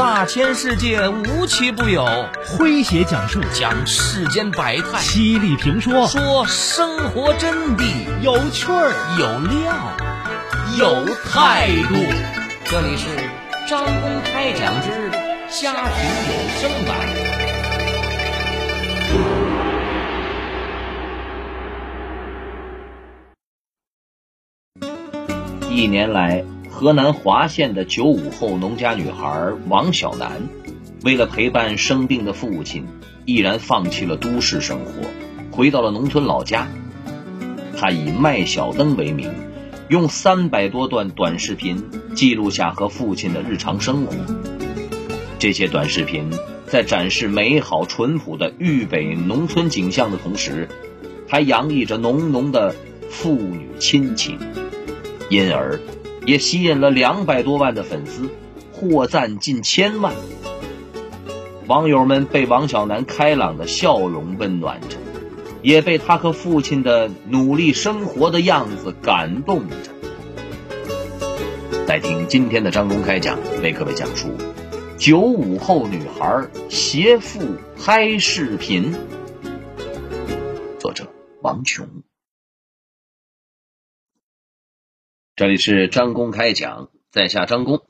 大千世界无奇不有，诙谐讲述。讲世间百态，犀利评说。说生活真谛，有趣儿。有料。有态度。这里是张公开讲之家庭有声版。一年来，河南滑县的九五后农家女孩王小楠，为了陪伴生病的父亲，毅然放弃了都市生活，回到了农村老家。她以卖小灯为名，用三百多段短视频记录下和父亲的日常生活。这些短视频在展示美好淳朴的豫北农村景象的同时，还洋溢着浓浓的父女亲情。因而，也吸引了两百多万的粉丝，获赞近千万。网友们被王小楠开朗的笑容温暖着，也被他和父亲的努力生活的样子感动着。来听今天的张公开讲，为各位讲述九五后女孩携父拍视频。作者王琼。这里是张公开讲，在下张公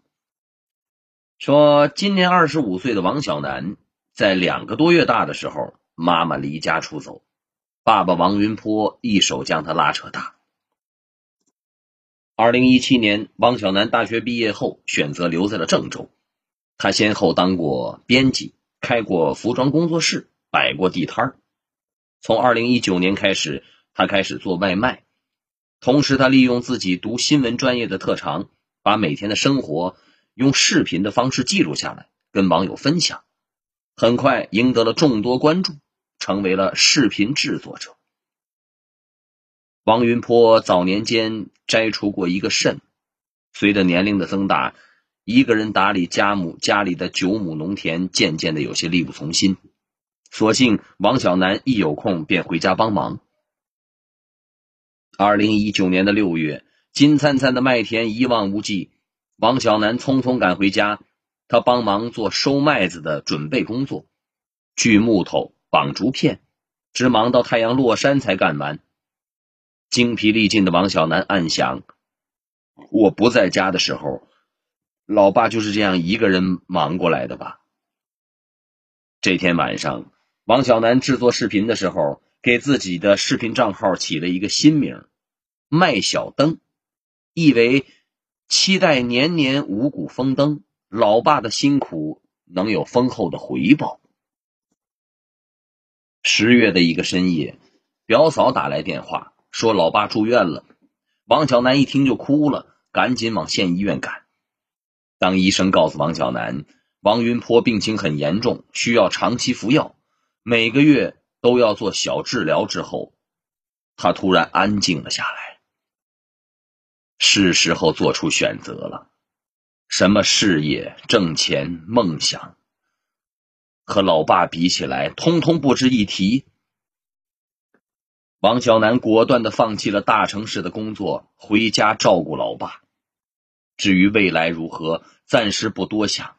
说，今年二十五岁的王小楠，在两个多月大的时候，妈妈离家出走，爸爸王云波一手将他拉扯大。二零一七年，王小楠大学毕业后，选择留在了郑州。他先后当过编辑，开过服装工作室，摆过地摊从二零一九年开始，他开始做外卖。同时，他利用自己读新闻专业的特长，把每天的生活用视频的方式记录下来，跟网友分享。很快赢得了众多关注，成为了视频制作者。王云坡早年间摘除过一个肾，随着年龄的增大，一个人打理家母家里的九亩农田，渐渐的有些力不从心。所幸王小楠一有空便回家帮忙。二零一九年的六月，金灿灿的麦田一望无际，王小楠匆匆赶回家，他帮忙做收麦子的准备工作，锯木头、绑竹片，直忙到太阳落山才干完。精疲力尽的王小楠暗想：我不在家的时候，老爸就是这样一个人忙过来的吧？这天晚上，王小楠制作视频的时候，给自己的视频账号起了一个新名。卖小灯，意为期待年年五谷丰登，老爸的辛苦能有丰厚的回报。十月的一个深夜，表嫂打来电话，说老爸住院了。王小楠一听就哭了，赶紧往县医院赶。当医生告诉王小楠，王云坡病情很严重，需要长期服药，每个月都要做小治疗之后，他突然安静了下来。是时候做出选择了，什么事业、挣钱、梦想，和老爸比起来，通通不值一提。王小楠果断的放弃了大城市的工作，回家照顾老爸。至于未来如何，暂时不多想。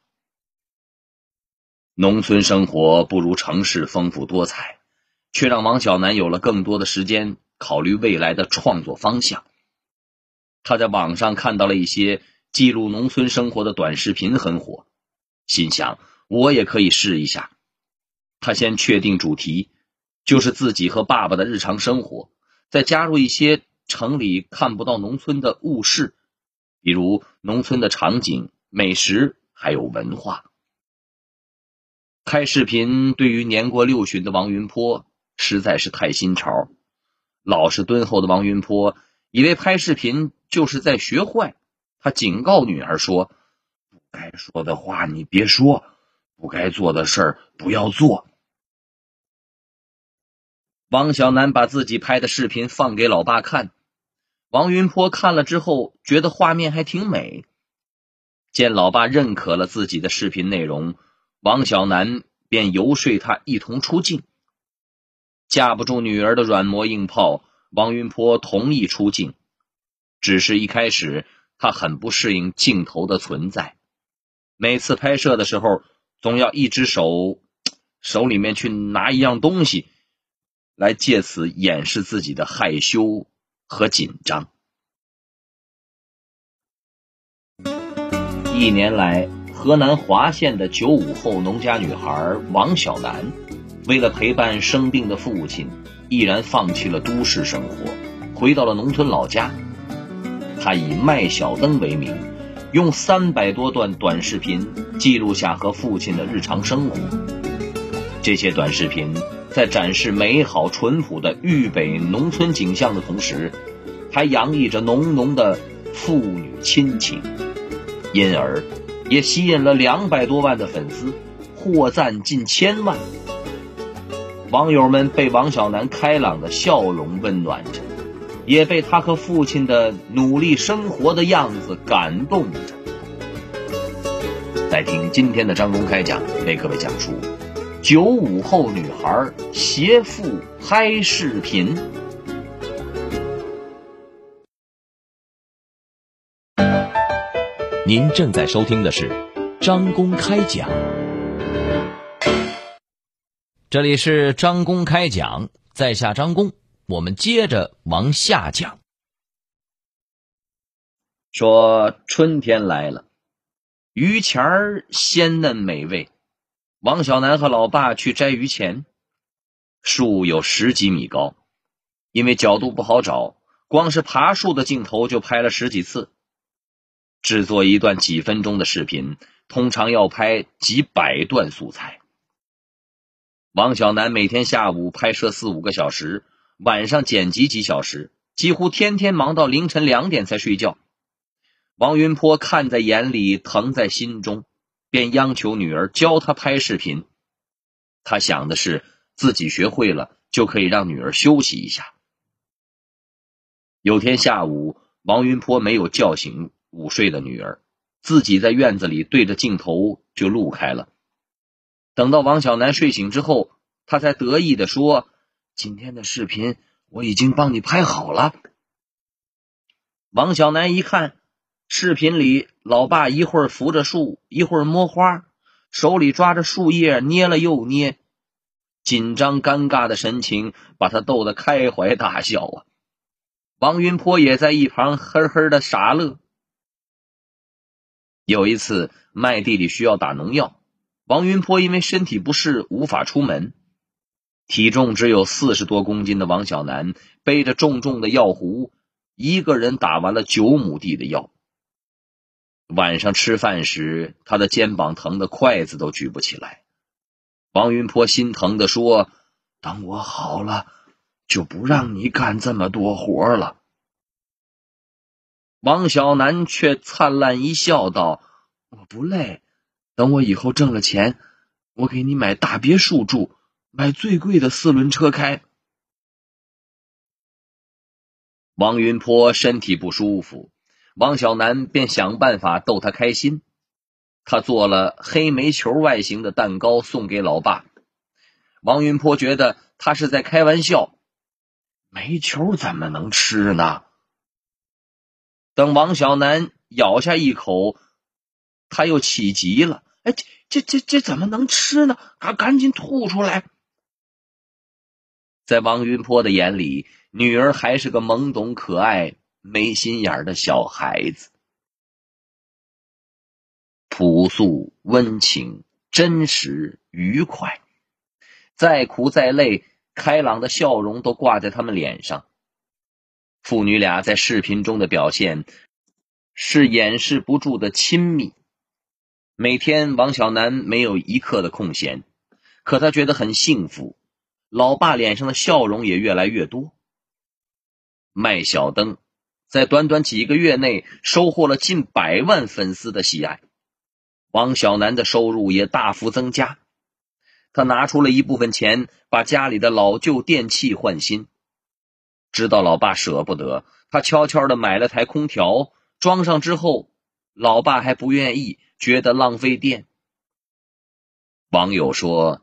农村生活不如城市丰富多彩，却让王小楠有了更多的时间考虑未来的创作方向。他在网上看到了一些记录农村生活的短视频，很火，心想我也可以试一下。他先确定主题，就是自己和爸爸的日常生活，再加入一些城里看不到农村的物事，比如农村的场景、美食，还有文化。开视频对于年过六旬的王云波实在是太新潮，老实敦厚的王云波以为拍视频。就是在学坏，他警告女儿说：“不该说的话你别说，不该做的事儿不要做。”王小楠把自己拍的视频放给老爸看，王云坡看了之后觉得画面还挺美。见老爸认可了自己的视频内容，王小楠便游说他一同出镜。架不住女儿的软磨硬泡，王云坡同意出镜。只是一开始，他很不适应镜头的存在。每次拍摄的时候，总要一只手手里面去拿一样东西，来借此掩饰自己的害羞和紧张。一年来，河南滑县的九五后农家女孩王小楠，为了陪伴生病的父亲，毅然放弃了都市生活，回到了农村老家。他以卖小灯为名，用三百多段短视频记录下和父亲的日常生活。这些短视频在展示美好淳朴的豫北农村景象的同时，还洋溢着浓浓的父女亲情。因而，也吸引了两百多万的粉丝，获赞近千万。网友们被王小楠开朗的笑容温暖着，也被他和父亲的努力生活的样子感动着。在听今天的张公开讲，为各位讲述九五后女孩携父拍视频。您正在收听的是张公开讲，这里是张公开讲，在下张公，我们接着往下讲。说春天来了，榆钱儿鲜嫩美味。王小楠和老爸去摘榆钱，树有十几米高，因为角度不好找，光是爬树的镜头就拍了十几次。制作一段几分钟的视频，通常要拍几百段素材。王小楠每天下午拍摄四五个小时，晚上剪辑几小时，几乎天天忙到凌晨两点才睡觉。王云坡看在眼里，疼在心中，便央求女儿教他拍视频。他想的是，自己学会了就可以让女儿休息一下。有天下午，王云坡没有叫醒。午睡的女儿，自己在院子里对着镜头就录开了。等到王小楠睡醒之后，他才得意的说：“今天的视频我已经帮你拍好了。”王小楠一看，视频里老爸一会儿扶着树，一会儿摸花，手里抓着树叶捏了又捏，紧张尴尬的神情把他逗得开怀大笑啊！王云坡也在一旁呵呵的傻乐。有一次，麦地里需要打农药，王云坡因为身体不适无法出门，体重只有四十多公斤的王小楠背着重重的药壶，一个人打完了九亩地的药。晚上吃饭时，他的肩膀疼得筷子都举不起来。王云坡心疼的说：“等我好了，就不让你干这么多活了。”王小楠却灿烂一笑，道：“我不累，等我以后挣了钱，我给你买大别墅住，买最贵的四轮车开。”王云波身体不舒服，王小楠便想办法逗他开心。他做了黑煤球外形的蛋糕送给老爸。王云波觉得他是在开玩笑，煤球怎么能吃呢？等王小楠咬下一口，他又气急了：“哎，这这这这怎么能吃呢？赶赶紧吐出来！”在王云波的眼里，女儿还是个懵懂可爱、没心眼的小孩子，朴素、温情、真实、愉快，再苦再累，开朗的笑容都挂在他们脸上。父女俩在视频中的表现是掩饰不住的亲密。每天，王小楠没有一刻的空闲，可他觉得很幸福。老爸脸上的笑容也越来越多。卖小灯在短短几个月内收获了近百万粉丝的喜爱，王小楠的收入也大幅增加。他拿出了一部分钱，把家里的老旧电器换新。知道老爸舍不得，他悄悄的买了台空调，装上之后，老爸还不愿意，觉得浪费电。网友说：“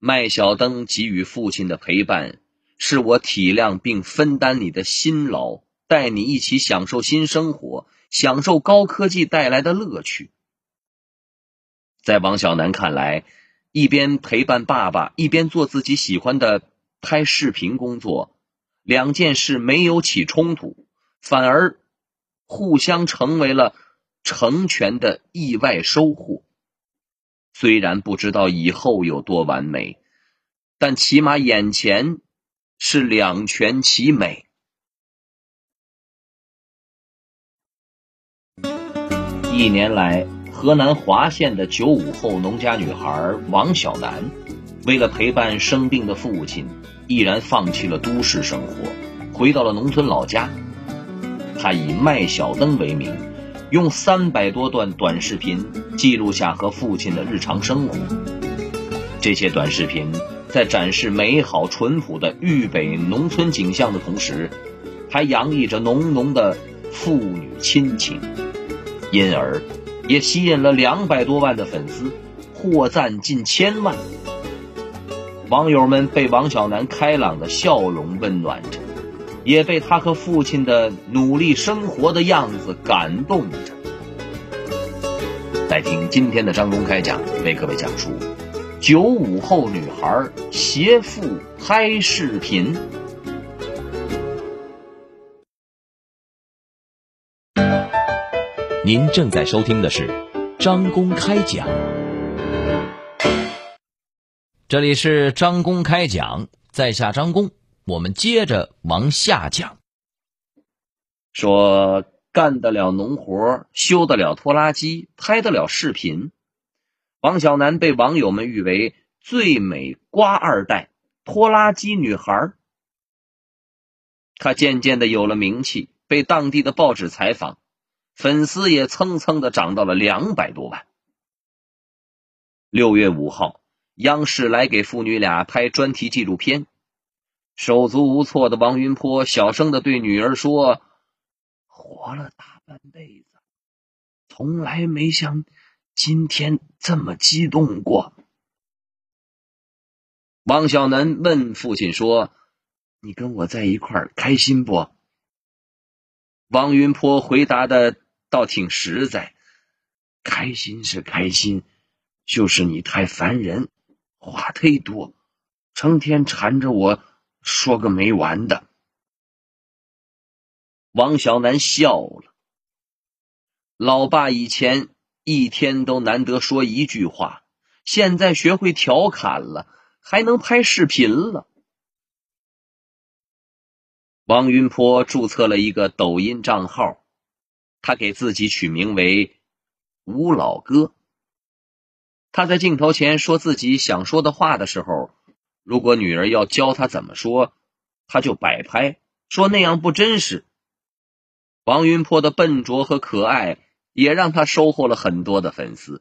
麦小灯给予父亲的陪伴，是我体谅并分担你的辛劳，带你一起享受新生活，享受高科技带来的乐趣。”在王小楠看来，一边陪伴爸爸，一边做自己喜欢的拍视频工作，两件事没有起冲突，反而互相成为了成全的意外收获。虽然不知道以后有多完美，但起码眼前是两全其美。一年来，河南滑县的九五后农家女孩王小楠，为了陪伴生病的父亲，毅然放弃了都市生活，回到了农村老家。她以卖小灯为名，用三百多段短视频记录下和父亲的日常生活。这些短视频在展示美好淳朴的豫北农村景象的同时，还洋溢着浓浓的父女亲情。因而，也吸引了两百多万的粉丝，获赞近千万。网友们被王小楠开朗的笑容温暖着，也被他和父亲的努力生活的样子感动着。来听今天的张公开讲，为各位讲述：九五后女孩携父拍视频。您正在收听的是张公开讲，这里是张公开讲，在下张公，我们接着往下讲。说干得了农活，修得了拖拉机，拍得了视频，王小楠被网友们誉为最美瓜二代、拖拉机女孩。她渐渐的有了名气，被当地的报纸采访。粉丝也蹭蹭的涨到了两百多万。六月五号，央视来给父女俩拍专题纪录片，手足无措的王云坡小声的对女儿说：“活了大半辈子，从来没像今天这么激动过。”王小楠问父亲说：“你跟我在一块儿开心不？”王云坡回答的。倒挺实在，开心是开心，就是你太烦人，话忒多，成天缠着我说个没完的。王小楠笑了，老爸以前一天都难得说一句话，现在学会调侃了，还能拍视频了。王云波注册了一个抖音账号。他给自己取名为“吴老哥”。他在镜头前说自己想说的话的时候，如果女儿要教他怎么说，他就摆拍说那样不真实。王云坡的笨拙和可爱也让他收获了很多的粉丝。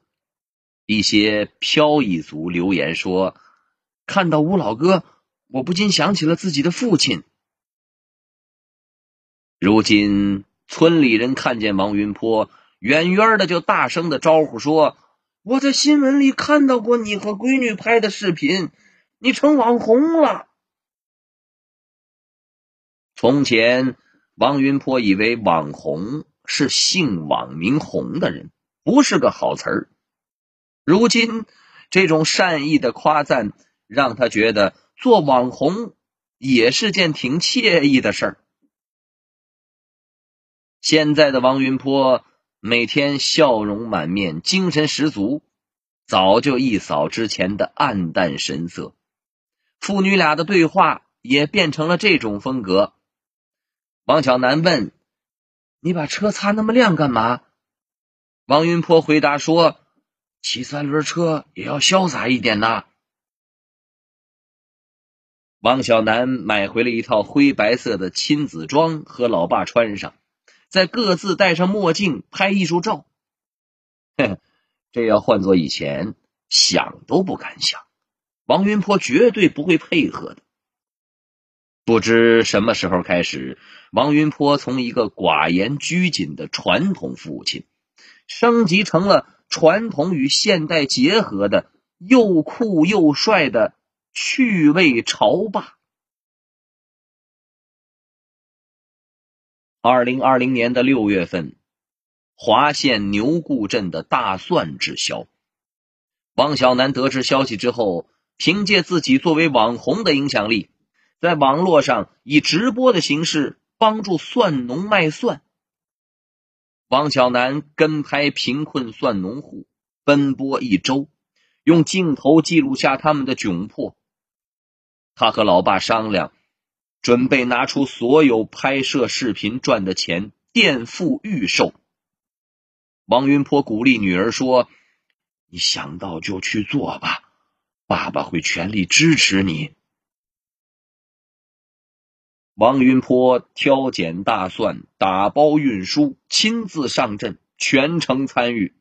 一些飘逸族留言说：“看到吴老哥，我不禁想起了自己的父亲。”如今。村里人看见王云坡，远远的就大声的招呼说：“我在新闻里看到过你和闺女拍的视频，你成网红了。”从前，王云波以为网红是姓网名红的人，不是个好词儿。如今，这种善意的夸赞让他觉得做网红也是件挺惬意的事儿。现在的王云波每天笑容满面，精神十足，早就一扫之前的暗淡神色。父女俩的对话也变成了这种风格。王小楠问：“你把车擦那么亮干嘛？”王云坡回答说：“骑三轮车也要潇洒一点呐。”王小楠买回了一套灰白色的亲子装，和老爸穿上。在各自戴上墨镜拍艺术照，哼，这要换做以前，想都不敢想。王云坡绝对不会配合的。不知什么时候开始，王云坡从一个寡言拘谨的传统父亲，升级成了传统与现代结合的又酷又帅的趣味潮霸。二零二零年的六月份，华县牛固镇的大蒜滞销，王小南得知消息之后，凭借自己作为网红的影响力，在网络上以直播的形式帮助蒜农卖蒜。王小南跟拍贫困蒜农户，奔波一周，用镜头记录下他们的窘迫。他和老爸商量，准备拿出所有拍摄视频赚的钱垫付预售。王云坡鼓励女儿说。你想到就去做吧，爸爸会全力支持你。王云坡挑拣大蒜、打包运输，亲自上阵，全程参与。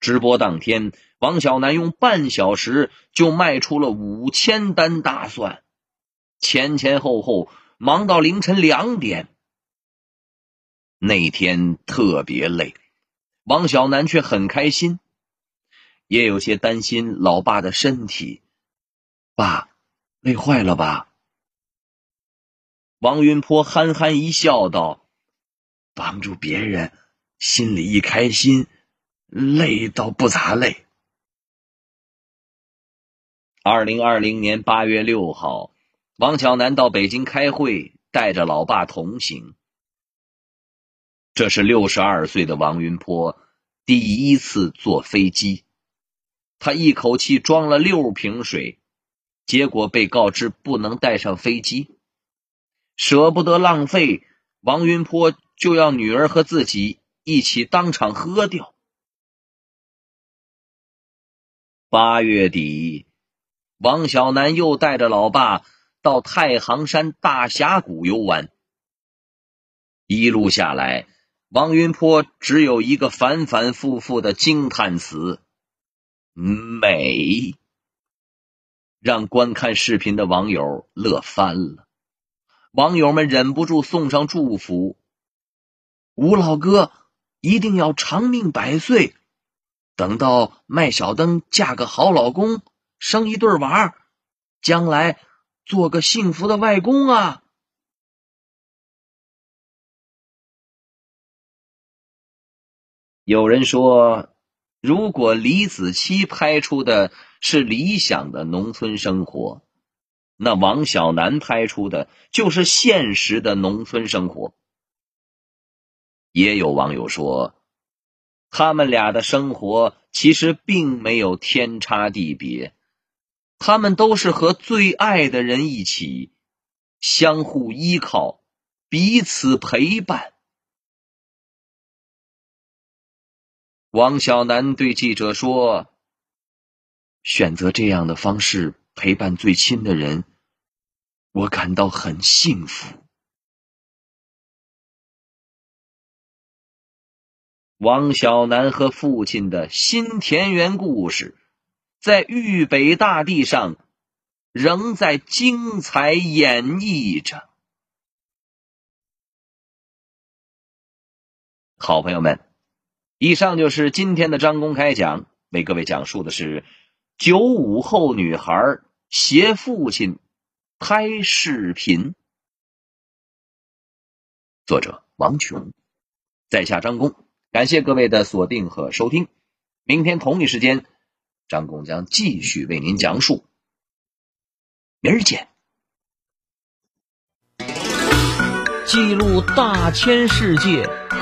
直播当天，王小南用半小时就卖出了五千单大蒜，前前后后忙到凌晨两点。那天特别累，王小南却很开心。也有些担心老爸的身体，爸，累坏了吧？王云坡憨憨一笑，道：“帮助别人，心里一开心，累倒不咋累。”二零二零年八月六号，王小南到北京开会，带着老爸同行。这是六十二岁的王云坡第一次坐飞机。他一口气装了六瓶水，结果被告知不能带上飞机，舍不得浪费，王云坡就要女儿和自己一起当场喝掉。八月底，王小南又带着老爸到太行山大峡谷游玩，一路下来，王云坡只有一个反反复复的惊叹词。美，让观看视频的网友乐翻了。网友们忍不住送上祝福：“吴老哥一定要长命百岁，等到麦小灯嫁个好老公，生一对娃，将来做个幸福的外公啊！”有人说。如果李子柒拍出的是理想的农村生活，那王小南拍出的就是现实的农村生活。也有网友说，他们俩的生活其实并没有天差地别，他们都是和最爱的人一起，相互依靠，彼此陪伴。王小南对记者说：“选择这样的方式陪伴最亲的人，我感到很幸福。”王小南和父亲的新田园故事，在豫北大地上仍在精彩演绎着。好朋友们。以上就是今天的张公开讲，为各位讲述的是九五后女孩携父亲拍视频。作者王琼，在下张工，感谢各位的锁定和收听。明天同一时间，张工将继续为您讲述。明儿见。记录大千世界。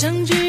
相聚。